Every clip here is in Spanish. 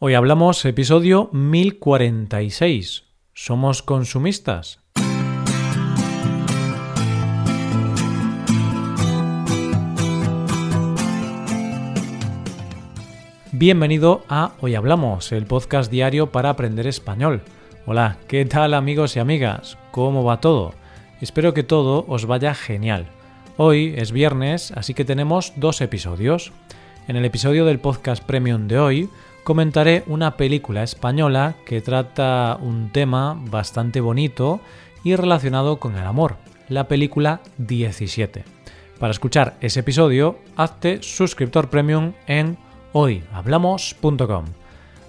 Hoy hablamos episodio 1046. ¿Somos consumistas? Bienvenido a Hoy Hablamos, el podcast diario para aprender español. Hola, ¿qué tal amigos y amigas? ¿Cómo va todo? Espero que todo os vaya genial. Hoy es viernes, así que tenemos dos episodios. En el episodio del podcast premium de hoy comentaré una película española que trata un tema bastante bonito y relacionado con el amor, la película 17. Para escuchar ese episodio, hazte suscriptor premium en hoyhablamos.com.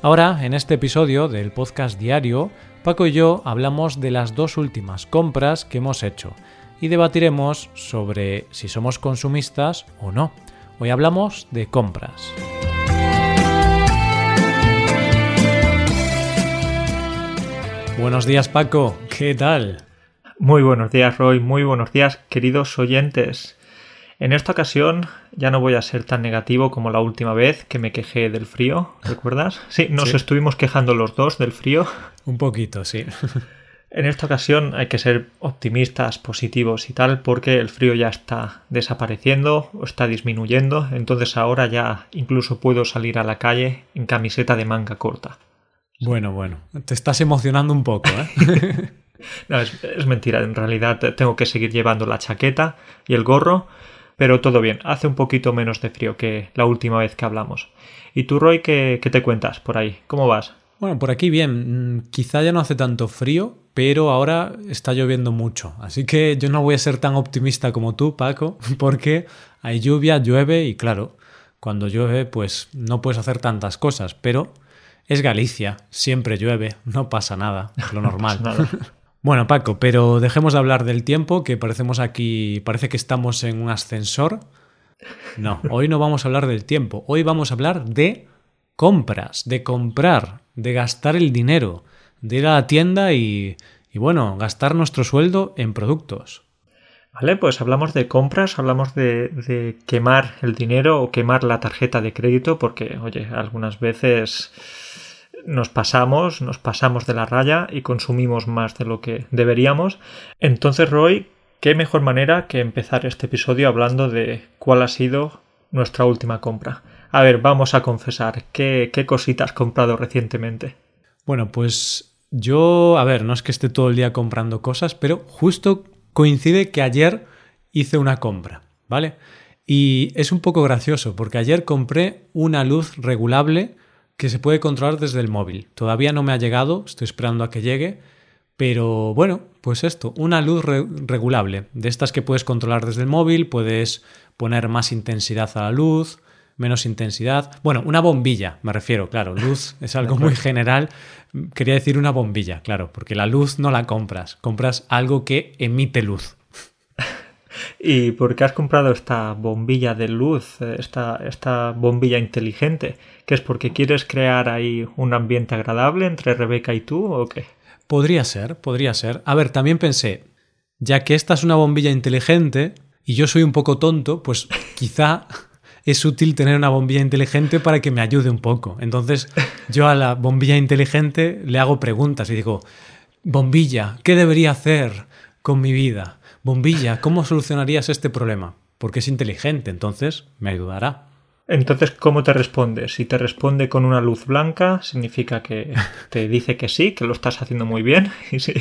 Ahora, en este episodio del podcast diario, Paco y yo hablamos de las dos últimas compras que hemos hecho y debatiremos sobre si somos consumistas o no. Hoy hablamos de compras. Buenos días Paco, ¿qué tal? Muy buenos días Roy, muy buenos días queridos oyentes. En esta ocasión ya no voy a ser tan negativo como la última vez que me quejé del frío, ¿recuerdas? Sí, nos estuvimos quejando los dos del frío. Un poquito, sí. En esta ocasión hay que ser optimistas, positivos y tal, porque el frío ya está desapareciendo o está disminuyendo, entonces ahora ya incluso puedo salir a la calle en camiseta de manga corta. Bueno, bueno, te estás emocionando un poco, ¿eh? no, es, mentira, en realidad tengo que seguir llevando la chaqueta y el gorro, pero todo bien, hace un poquito menos de frío que la última vez que hablamos. ¿Y tú, Roy, qué, qué te cuentas por ahí? ¿Cómo vas? Bueno, por aquí bien. Mm, quizá ya no hace tanto frío, pero ahora está lloviendo mucho. Así que yo no voy a ser tan optimista como tú, Paco, porque hay lluvia, llueve y claro, cuando llueve pues no puedes hacer tantas cosas, pero es Galicia, siempre llueve, no pasa nada, es lo normal. bueno, Paco, pero dejemos de hablar del tiempo, que parecemos aquí, parece que estamos en un ascensor. No, hoy no vamos a hablar del tiempo, hoy vamos a hablar de compras, de comprar, de gastar el dinero de ir a la tienda y, bueno, gastar nuestro sueldo en productos. Vale, pues hablamos de compras, hablamos de, de, quemar el dinero o quemar la tarjeta de crédito, porque, oye, algunas veces nos pasamos, nos pasamos de la raya y consumimos más de lo que deberíamos. Entonces, Roy, qué mejor manera que empezar este episodio hablando de cuál ha sido nuestra última compra. A ver, vamos a confesar, ¿qué, qué cositas has comprado recientemente? Bueno, pues yo, a ver, no es que esté todo el día comprando cosas, pero justo coincide que ayer hice una compra, ¿vale? Y es un poco gracioso porque ayer compré una luz regulable que se puede controlar desde el móvil. Todavía no me ha llegado, estoy esperando a que llegue, pero bueno, pues esto, una luz regulable, de estas que puedes controlar desde el móvil, puedes poner más intensidad a la luz, menos intensidad. Bueno, una bombilla, me refiero, claro, luz es algo muy general. Quería decir una bombilla, claro, porque la luz no la compras, compras algo que emite luz. ¿Y por qué has comprado esta bombilla de luz, esta, esta bombilla inteligente? ¿Que es porque quieres crear ahí un ambiente agradable entre Rebeca y tú o qué? Podría ser, podría ser. A ver, también pensé, ya que esta es una bombilla inteligente y yo soy un poco tonto, pues quizá es útil tener una bombilla inteligente para que me ayude un poco. Entonces yo a la bombilla inteligente le hago preguntas y digo, bombilla, ¿qué debería hacer con mi vida? Bombilla, ¿cómo solucionarías este problema? Porque es inteligente, entonces me ayudará. Entonces, ¿cómo te responde? Si te responde con una luz blanca, significa que te dice que sí, que lo estás haciendo muy bien. Y si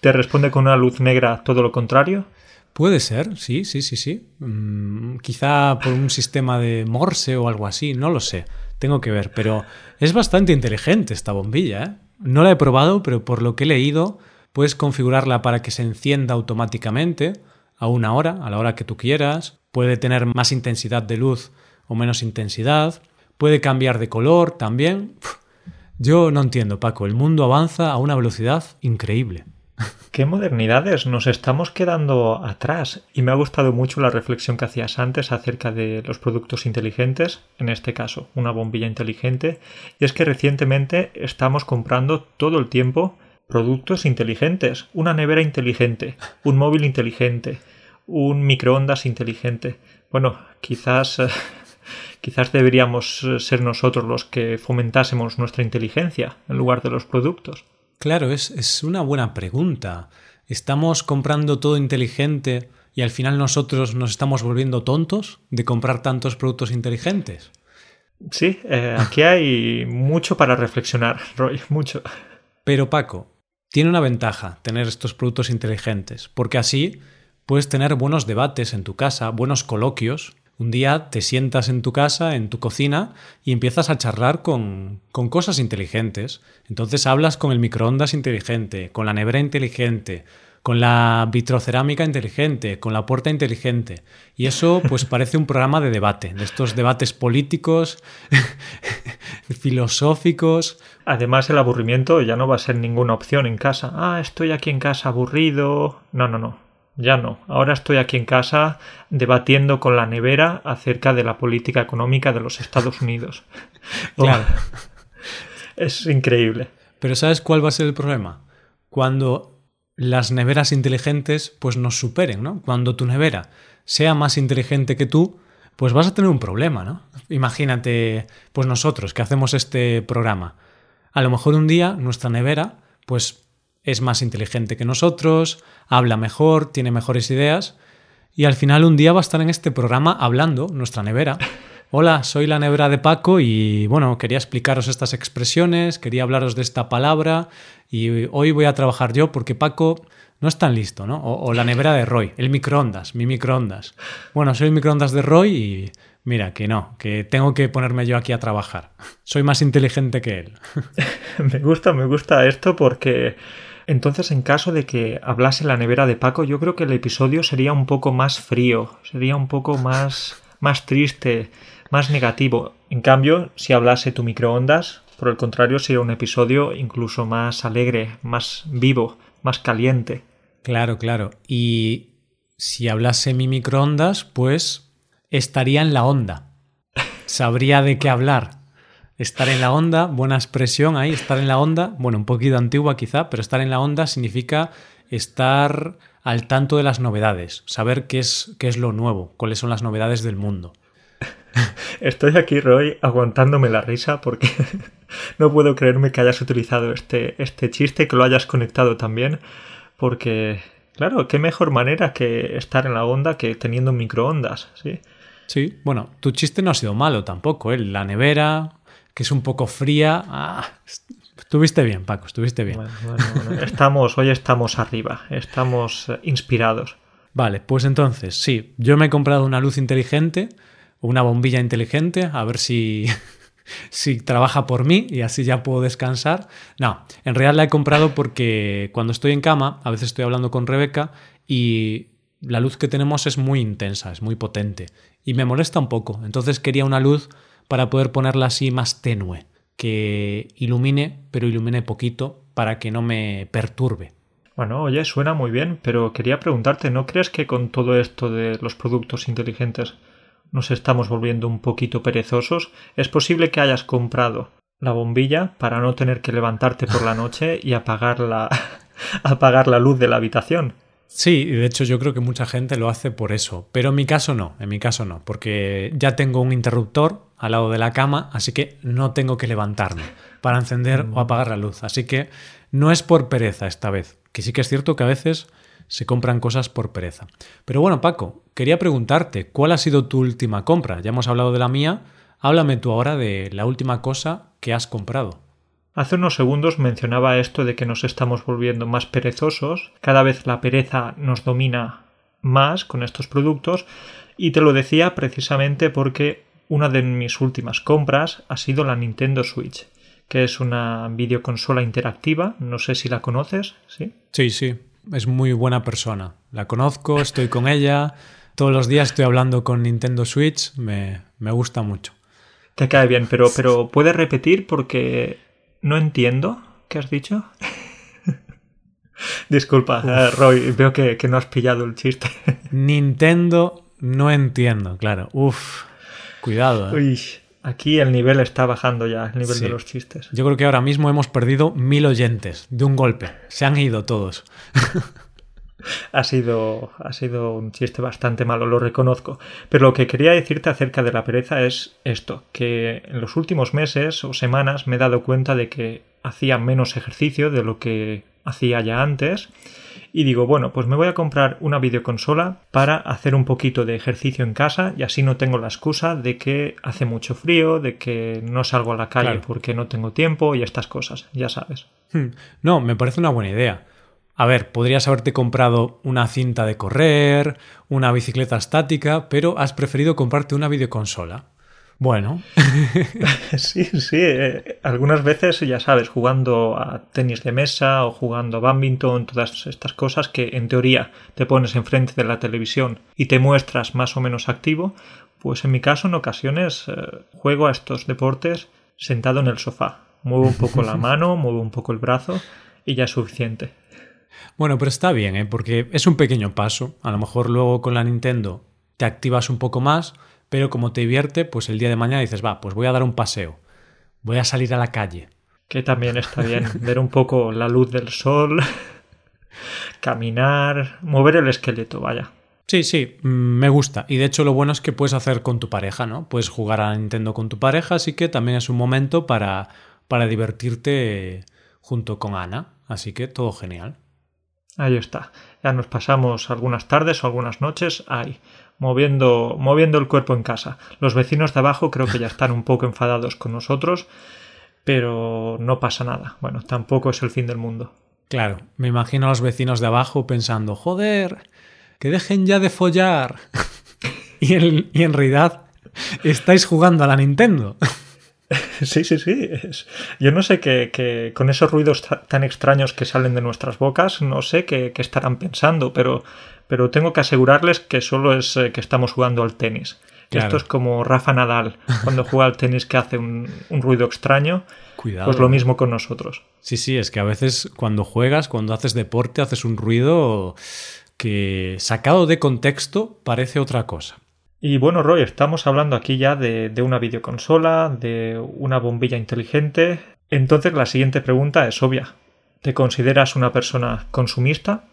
te responde con una luz negra, todo lo contrario. Puede ser, sí, sí, sí, sí. Mm, quizá por un sistema de Morse o algo así, no lo sé. Tengo que ver, pero es bastante inteligente esta bombilla. ¿eh? No la he probado, pero por lo que he leído, puedes configurarla para que se encienda automáticamente a una hora, a la hora que tú quieras. Puede tener más intensidad de luz o menos intensidad. Puede cambiar de color también. Yo no entiendo, Paco. El mundo avanza a una velocidad increíble. ¿Qué modernidades? Nos estamos quedando atrás. Y me ha gustado mucho la reflexión que hacías antes acerca de los productos inteligentes, en este caso, una bombilla inteligente. Y es que recientemente estamos comprando todo el tiempo productos inteligentes. Una nevera inteligente, un móvil inteligente, un microondas inteligente. Bueno, quizás... quizás deberíamos ser nosotros los que fomentásemos nuestra inteligencia en lugar de los productos. Claro, es, es una buena pregunta. ¿Estamos comprando todo inteligente y al final nosotros nos estamos volviendo tontos de comprar tantos productos inteligentes? Sí, eh, aquí hay mucho para reflexionar, Roy, mucho. Pero Paco, tiene una ventaja tener estos productos inteligentes, porque así puedes tener buenos debates en tu casa, buenos coloquios. Un día te sientas en tu casa, en tu cocina, y empiezas a charlar con, con cosas inteligentes. Entonces hablas con el microondas inteligente, con la nevera inteligente, con la vitrocerámica inteligente, con la puerta inteligente. Y eso pues parece un programa de debate, de estos debates políticos, filosóficos. Además el aburrimiento ya no va a ser ninguna opción en casa. Ah, estoy aquí en casa aburrido. No, no, no. Ya no. Ahora estoy aquí en casa debatiendo con la nevera acerca de la política económica de los Estados Unidos. Claro. es increíble. Pero ¿sabes cuál va a ser el problema? Cuando las neveras inteligentes pues nos superen, ¿no? Cuando tu nevera sea más inteligente que tú, pues vas a tener un problema, ¿no? Imagínate, pues nosotros que hacemos este programa. A lo mejor un día nuestra nevera pues es más inteligente que nosotros, habla mejor, tiene mejores ideas y al final un día va a estar en este programa hablando nuestra nevera. Hola, soy la nevera de Paco y bueno, quería explicaros estas expresiones, quería hablaros de esta palabra y hoy voy a trabajar yo porque Paco no es tan listo, ¿no? O, la nevera de Roy, el microondas, mi microondas. Bueno, soy el microondas de Roy y mira, que no, que tengo que ponerme yo aquí a trabajar. Soy más inteligente que él. me gusta, me gusta esto porque entonces en caso de que hablase la nevera de Paco, yo creo que el episodio sería un poco más frío, sería un poco más, más triste más negativo. En cambio, si hablase tu microondas, por el contrario, sería un episodio incluso más alegre, más vivo, más caliente. Claro, claro. Y si hablase mi microondas, pues estaría en la onda. Sabría de qué hablar. Estar en la onda, buena expresión ahí, estar en la onda, bueno, un poquito antigua quizá, pero estar en la onda significa estar al tanto de las novedades, saber qué es, qué es lo nuevo, cuáles son las novedades del mundo. Estoy aquí, Roy, aguantándome la risa porque no puedo creerme que hayas utilizado este, este chiste, que lo hayas conectado también, porque, claro, qué mejor manera que estar en la onda que teniendo microondas, ¿sí? Sí, bueno, tu chiste no ha sido malo tampoco, ¿eh? La nevera, que es un poco fría. Ah, estuviste bien, Paco, estuviste bien. Estamos, hoy estamos arriba, estamos eh, inspirados. Vale, pues entonces, sí, yo me he comprado una luz inteligente una bombilla inteligente, a ver si, si trabaja por mí y así ya puedo descansar. No, en realidad la he comprado porque cuando estoy en cama, a veces estoy hablando con Rebeca y la luz que tenemos es muy intensa, es muy potente y me molesta un poco. Entonces quería una luz para poder ponerla así más tenue, que ilumine, pero ilumine poquito para que no me perturbe. Bueno, oye, suena muy bien, pero quería preguntarte, ¿no crees que con todo esto de los productos inteligentes nos estamos volviendo un poquito perezosos, es posible que hayas comprado la bombilla para no tener que levantarte por la noche y apagar la, apagar la luz de la habitación. Sí, de hecho yo creo que mucha gente lo hace por eso, pero en mi caso no, en mi caso no, porque ya tengo un interruptor al lado de la cama, así que no tengo que levantarme para encender o apagar la luz, así que no es por pereza esta vez, que sí que es cierto que a veces se compran cosas por pereza. Pero bueno, Paco, quería preguntarte, ¿cuál ha sido tu última compra? Ya hemos hablado de la mía, háblame tú ahora de la última cosa que has comprado. Hace unos segundos mencionaba esto de que nos estamos volviendo más perezosos, cada vez la pereza nos domina más con estos productos y te lo decía precisamente porque una de mis últimas compras ha sido la Nintendo Switch, que es una videoconsola interactiva, no sé si la conoces, ¿sí? Sí, sí, es muy buena persona. La conozco, estoy con ella, todos los días estoy hablando con Nintendo Switch, me, gusta mucho. Te cae bien, pero, pero ¿puedes repetir? Porque no entiendo. ¿Qué has dicho? Disculpa, eh, Roy, veo que, que, no has pillado el chiste. Nintendo no entiendo, claro. Uf, cuidado. ¿eh? Uy, Aquí el nivel está bajando ya, el nivel de los chistes. Yo creo que ahora mismo hemos perdido mil oyentes de un golpe. Se han ido todos. ha sido, ha sido un chiste bastante malo, lo reconozco. Pero lo que quería decirte acerca de la pereza es esto, que en los últimos meses o semanas me he dado cuenta de que hacía menos ejercicio de lo que hacía ya antes. Y digo, bueno, pues me voy a comprar una videoconsola para hacer un poquito de ejercicio en casa y así no tengo la excusa de que hace mucho frío, de que no salgo a la calle porque no tengo tiempo y estas cosas, ya sabes. Hmm. No, me parece una buena idea. A ver, podrías haberte comprado una cinta de correr, una bicicleta estática, pero has preferido comprarte una videoconsola. Bueno. sí, sí. Eh, algunas veces, ya sabes, jugando a tenis de mesa o jugando a badminton, todas estas cosas que en teoría te pones enfrente de la televisión y te muestras más o menos activo, pues en mi caso en ocasiones eh, juego a estos deportes sentado en el sofá. Muevo un poco la mano, muevo un poco el brazo y ya es suficiente. Bueno, pero está bien, ¿eh? porque es un pequeño paso. A lo mejor luego con la Nintendo te activas un poco más, pero como te divierte, pues el día de mañana dices, va, pues voy a dar un paseo, voy a salir a la calle. Que también está bien, ver un poco la luz del sol, caminar, mover el esqueleto, vaya. Sí, sí, mm, me gusta. Y de hecho lo bueno es que puedes hacer con tu pareja, ¿no? Puedes jugar a Nintendo con tu pareja, así que también es un momento para, para divertirte junto con Ana. Así que todo genial. Ahí está. Ya nos pasamos algunas tardes o algunas noches ahí, moviendo, moviendo el cuerpo en casa. Los vecinos de abajo creo que ya están un poco enfadados con nosotros, pero no pasa nada. Bueno, tampoco es el fin del mundo. Claro, me imagino a los vecinos de abajo pensando, joder, que dejen ya de follar. y, y en realidad estáis jugando a la Nintendo. Sí, sí, sí. Yo no sé qué, con esos ruidos tan extraños que salen de nuestras bocas, no sé qué, estarán pensando, pero, pero tengo que asegurarles que solo es eh, que estamos jugando al tenis. Esto es como Rafa Nadal cuando juega al tenis que hace un, ruido extraño. Cuidado. Pues lo mismo con nosotros. Sí, sí, es que a veces cuando juegas, cuando haces deporte, haces un ruido que sacado de contexto parece otra cosa. Y bueno, Roy, estamos hablando aquí ya de, una videoconsola, de una bombilla inteligente. Entonces la siguiente pregunta es obvia. ¿Te consideras una persona consumista?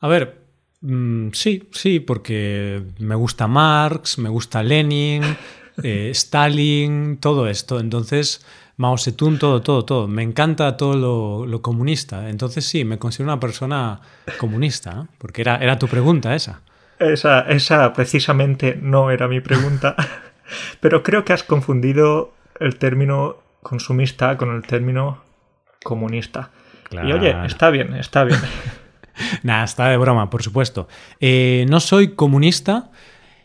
A ver, mm, sí, sí, porque me gusta Marx, me gusta Lenin, eh, Stalin, todo esto. Entonces, Mao Zedong, todo, todo, todo. Me encanta todo lo, lo comunista. Entonces sí, me considero una persona comunista, porque era, era tu pregunta esa. Esa, esa precisamente no era mi pregunta, pero creo que has confundido el término consumista con el término comunista. Y oye, está bien, está bien. Nada, está de broma, por supuesto. Eh, no soy comunista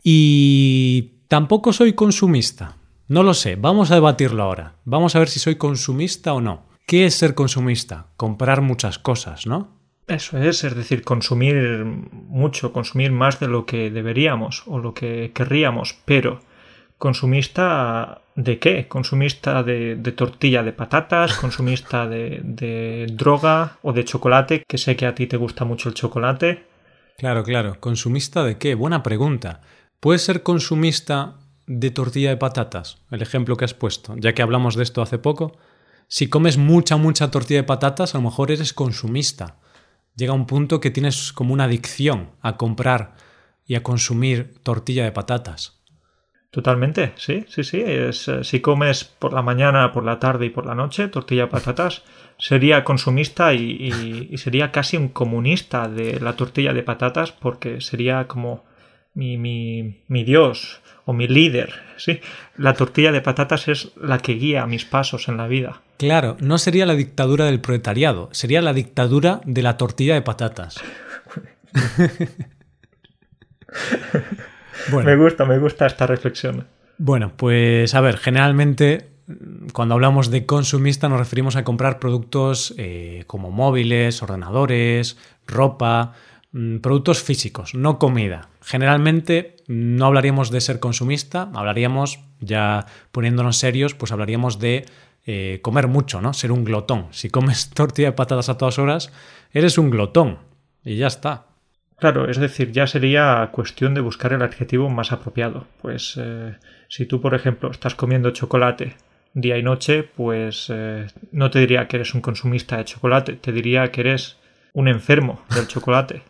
y tampoco soy consumista. No lo sé, vamos a debatirlo ahora. Vamos a ver si soy consumista o no. ¿Qué es ser consumista? Comprar muchas cosas, ¿no? Eso es, es decir, consumir mucho, consumir más de lo que deberíamos o lo que querríamos, pero consumista de qué? Consumista de, tortilla de patatas, consumista de, de, droga o de chocolate, que sé que a ti te gusta mucho el chocolate. Claro, claro. ¿Consumista de qué? Buena pregunta. ¿Puedes ser consumista de tortilla de patatas? El ejemplo que has puesto, ya que hablamos de esto hace poco. Si comes mucha, mucha tortilla de patatas, a lo mejor eres consumista llega un punto que tienes como una adicción a comprar y a consumir tortilla de patatas. Totalmente, sí, sí, sí. Es, eh, si comes por la mañana, por la tarde y por la noche tortilla de patatas, sería consumista y, sería casi un comunista de la tortilla de patatas porque sería como mi, mi, mi Dios o mi líder, ¿sí? La tortilla de patatas es la que guía mis pasos en la vida. Claro, no sería la dictadura del proletariado, sería la dictadura de la tortilla de patatas. Me gusta, me gusta esta reflexión. Bueno, pues a ver, generalmente cuando hablamos de consumista nos referimos a comprar productos eh, como móviles, ordenadores, ropa, Mm, productos físicos, no comida. Generalmente no hablaríamos de ser consumista, hablaríamos, ya poniéndonos serios, pues hablaríamos de eh, comer mucho, ¿no? Ser un glotón. Si comes tortilla de patatas a todas horas, eres un glotón. Y ya está. Claro, es decir, ya sería cuestión de buscar el adjetivo más apropiado. Pues eh, si tú, por ejemplo, estás comiendo chocolate día y noche, pues eh, no te diría que eres un consumista de chocolate, te diría que eres un enfermo del chocolate.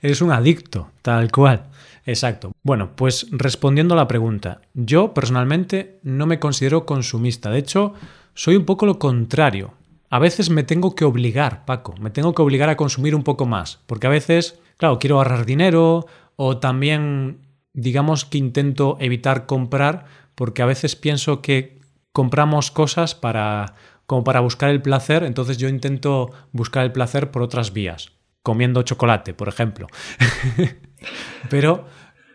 Eres un adicto, tal cual. Exacto. Bueno, pues respondiendo a la pregunta, yo personalmente no me considero consumista. De hecho, soy un poco lo contrario. A veces me tengo que obligar, Paco, me tengo que obligar a consumir un poco más, porque a veces, claro, quiero ahorrar dinero o también, digamos que intento evitar comprar, porque a veces pienso que compramos cosas para como para buscar el placer, entonces yo intento buscar el placer por otras vías, comiendo chocolate, por ejemplo. Pero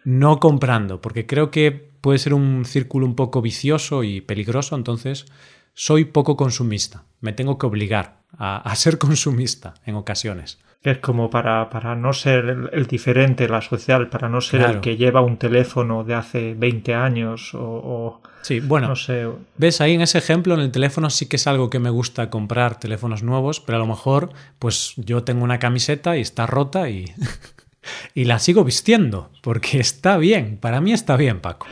no comprando, porque creo que puede ser un círculo un poco vicioso y peligroso, entonces soy poco consumista. Me tengo que obligar a, ser consumista en ocasiones. Es como para, para no ser el, diferente, la social, para no ser el que lleva un teléfono de hace 20 años o, Sí, bueno, no sé. ves ahí en ese ejemplo, en el teléfono sí que es algo que me gusta comprar teléfonos nuevos, pero a lo mejor pues yo tengo una camiseta y está rota y, y la sigo vistiendo, porque está bien, para mí está bien, Paco.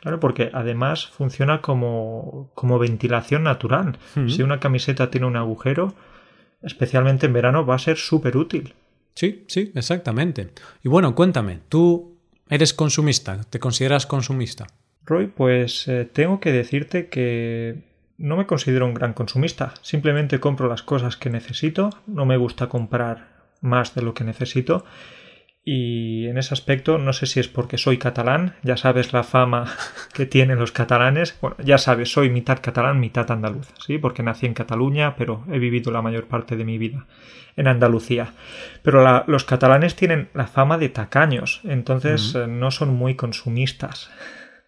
Claro, porque además funciona como, como ventilación natural. Si una camiseta tiene un agujero, especialmente en verano, va a ser súper útil. Sí, sí, exactamente. Y bueno, cuéntame, ¿tú eres consumista? ¿Te consideras consumista? Roy, pues eh, tengo que decirte que no me considero un gran consumista. Simplemente compro las cosas que necesito. No me gusta comprar más de lo que necesito y en ese aspecto no sé si es porque soy catalán, ya sabes la fama que tienen los catalanes, bueno, ya sabes, soy mitad catalán, mitad andaluz, ¿sí? Porque nací en Cataluña, pero he vivido la mayor parte de mi vida en Andalucía. Pero los catalanes tienen la fama de tacaños, entonces eh, no son muy consumistas.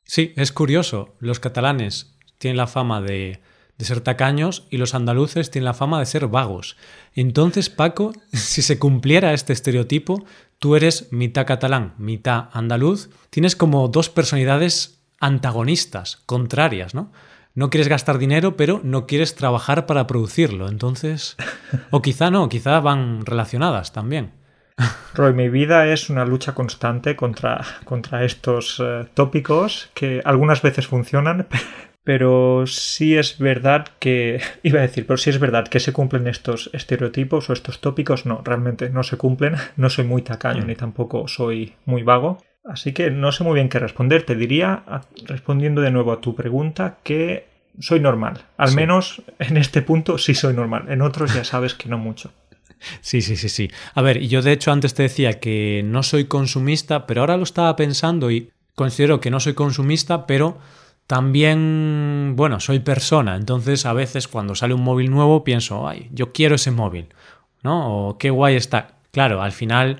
Sí, es curioso, los catalanes tienen la fama de de ser tacaños y los andaluces tienen la fama de ser vagos. Entonces, Paco, si se cumpliera este estereotipo, tú eres mitad catalán, mitad andaluz, tienes como dos personalidades antagonistas, contrarias, ¿no? No quieres gastar dinero, pero no quieres trabajar para producirlo. Entonces, o quizá no, quizá van relacionadas también. Roy, mi vida es una lucha constante contra, contra estos eh, tópicos que algunas veces funcionan, pero sí es verdad que, iba a decir, pero sí es verdad que se cumplen estos estereotipos o estos tópicos, no, realmente no se cumplen, no soy muy tacaño mm. ni tampoco soy muy vago, así que no sé muy bien qué responder, te diría, respondiendo de nuevo a tu pregunta, que soy normal, al menos en este punto sí soy normal, en otros ya sabes que no mucho. Sí, sí, sí, sí. A ver, yo de hecho antes te decía que no soy consumista, pero ahora lo estaba pensando y considero que no soy consumista, pero también, bueno, soy persona, entonces a veces cuando sale un móvil nuevo pienso, ay, yo quiero ese móvil, ¿no? O qué guay está. Claro, al final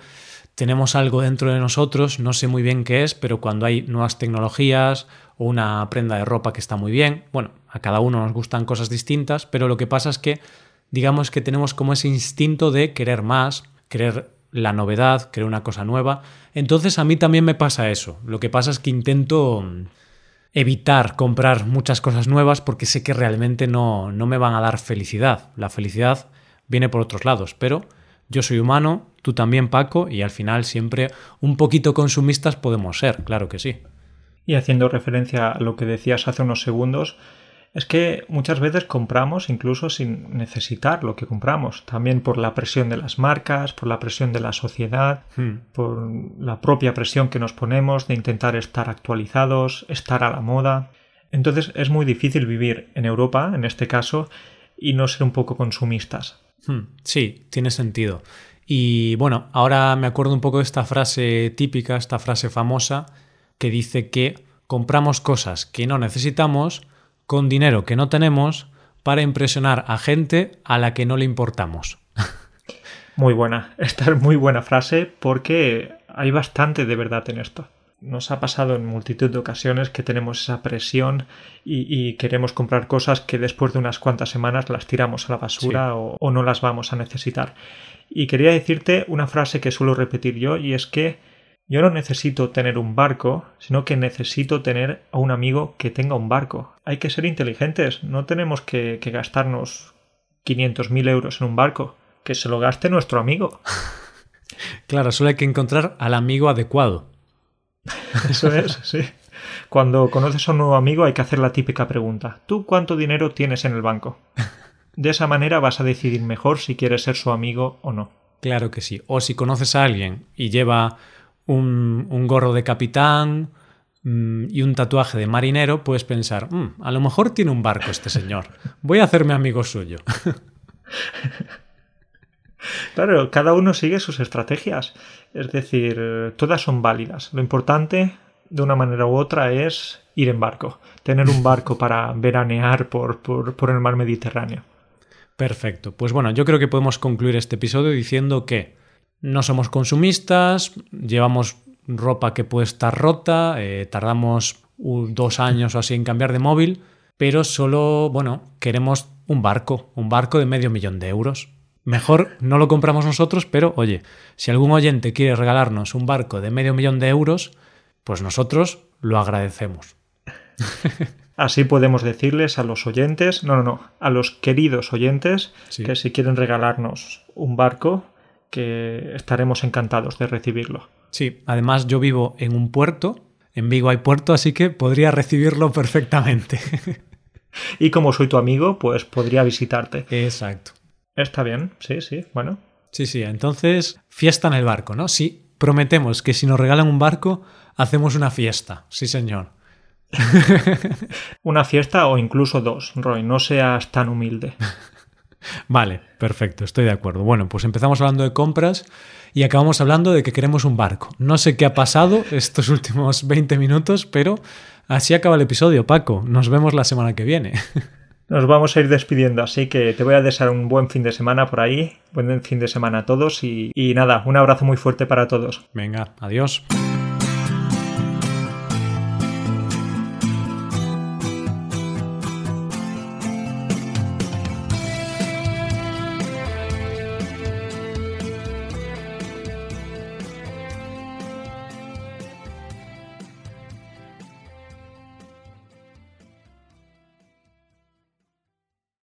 tenemos algo dentro de nosotros, no sé muy bien qué es, pero cuando hay nuevas tecnologías o una prenda de ropa que está muy bien, bueno, a cada uno nos gustan cosas distintas, pero lo que pasa es que digamos que tenemos como ese instinto de querer más, querer la novedad, querer una cosa nueva. Entonces a mí también me pasa eso. Lo que pasa es que intento evitar comprar muchas cosas nuevas porque sé que realmente no, no me van a dar felicidad. La felicidad viene por otros lados, pero yo soy humano, tú también Paco, y al final siempre un poquito consumistas podemos ser, claro que sí. Y haciendo referencia a lo que decías hace unos segundos, es que muchas veces compramos incluso sin necesitar lo que compramos, también por la presión de las marcas, por la presión de la sociedad, hmm. por la propia presión que nos ponemos de intentar estar actualizados, estar a la moda. Entonces es muy difícil vivir en Europa, en este caso, y no ser un poco consumistas. Hmm. Sí, tiene sentido. Y bueno, ahora me acuerdo un poco de esta frase típica, esta frase famosa, que dice que compramos cosas que no necesitamos con dinero que no tenemos para impresionar a gente a la que no le importamos. Muy buena, esta es muy buena frase porque hay bastante de verdad en esto. Nos ha pasado en multitud de ocasiones que tenemos esa presión y, queremos comprar cosas que después de unas cuantas semanas las tiramos a la basura o, o no las vamos a necesitar. Y quería decirte una frase que suelo repetir yo y es que yo no necesito tener un barco, sino que necesito tener a un amigo que tenga un barco. Hay que ser inteligentes, no tenemos que, gastarnos 500.000 euros en un barco, que se lo gaste nuestro amigo. Claro, solo hay que encontrar al amigo adecuado. Eso es, sí. Cuando conoces a un nuevo amigo hay que hacer la típica pregunta. ¿Tú cuánto dinero tienes en el banco? De esa manera vas a decidir mejor si quieres ser su amigo o no. Claro que sí. O si conoces a alguien y lleva un, un gorro de capitán mm, y un tatuaje de marinero, puedes pensar, "Mm, a lo mejor tiene un barco este señor. Voy a hacerme amigo suyo. Claro, cada uno sigue sus estrategias. Es decir, todas son válidas. Lo importante, de una manera u otra, es ir en barco. Tener un barco para veranear por, por, por el mar Mediterráneo. Perfecto. Pues bueno, yo creo que podemos concluir este episodio diciendo que no somos consumistas, llevamos ropa que puede estar rota, eh, tardamos un- dos años o así en cambiar de móvil, pero solo, bueno, queremos un barco, un barco de medio millón de euros. Mejor no lo compramos nosotros, pero oye, si algún oyente quiere regalarnos un barco de medio millón de euros, pues nosotros lo agradecemos. Así podemos decirles a los oyentes, no, no, no, a los queridos oyentes, Sí. que si quieren regalarnos un barco, que estaremos encantados de recibirlo. Sí, además yo vivo en un puerto, en Vigo hay puerto, así que podría recibirlo perfectamente. Y como soy tu amigo, pues podría visitarte. Exacto. Está bien, sí, sí, bueno. Sí, sí, entonces fiesta en el barco, ¿no? Sí, prometemos que si nos regalan un barco, hacemos una fiesta. Sí, señor. Una fiesta o incluso dos, Roy, no seas tan humilde. Vale, perfecto, estoy de acuerdo. Bueno, pues empezamos hablando de compras y acabamos hablando de que queremos un barco. No sé qué ha pasado estos últimos 20 minutos, pero así acaba el episodio, Paco. Nos vemos la semana que viene. Nos vamos a ir despidiendo, así que te voy a desear un buen fin de semana por ahí, buen fin de semana a todos y, y nada, un abrazo muy fuerte para todos. Venga, adiós.